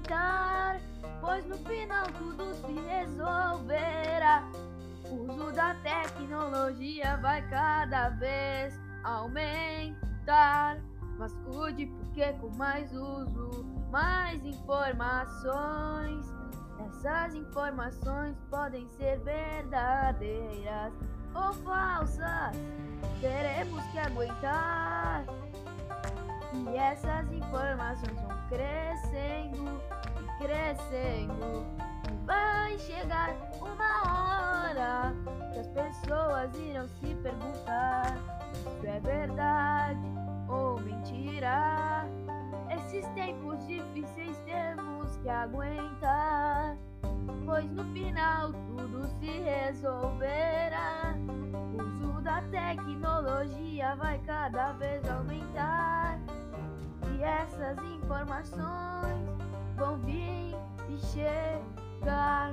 aumentar, pois no final tudo se resolverá. O uso da tecnologia vai cada vez aumentar. Mas cuide porque com mais uso, mais informações. Essas informações podem ser verdadeiras ou falsas. Teremos que aguentar. E essas informações vão crescendo e crescendo. E vai chegar uma hora que as pessoas irão se perguntar se é verdade ou mentira. Esses tempos difíceis temos que aguentar, pois no final tudo se resolverá. O uso da tecnologia vai cada vez aumentar, e essas informações vão vir e chegar.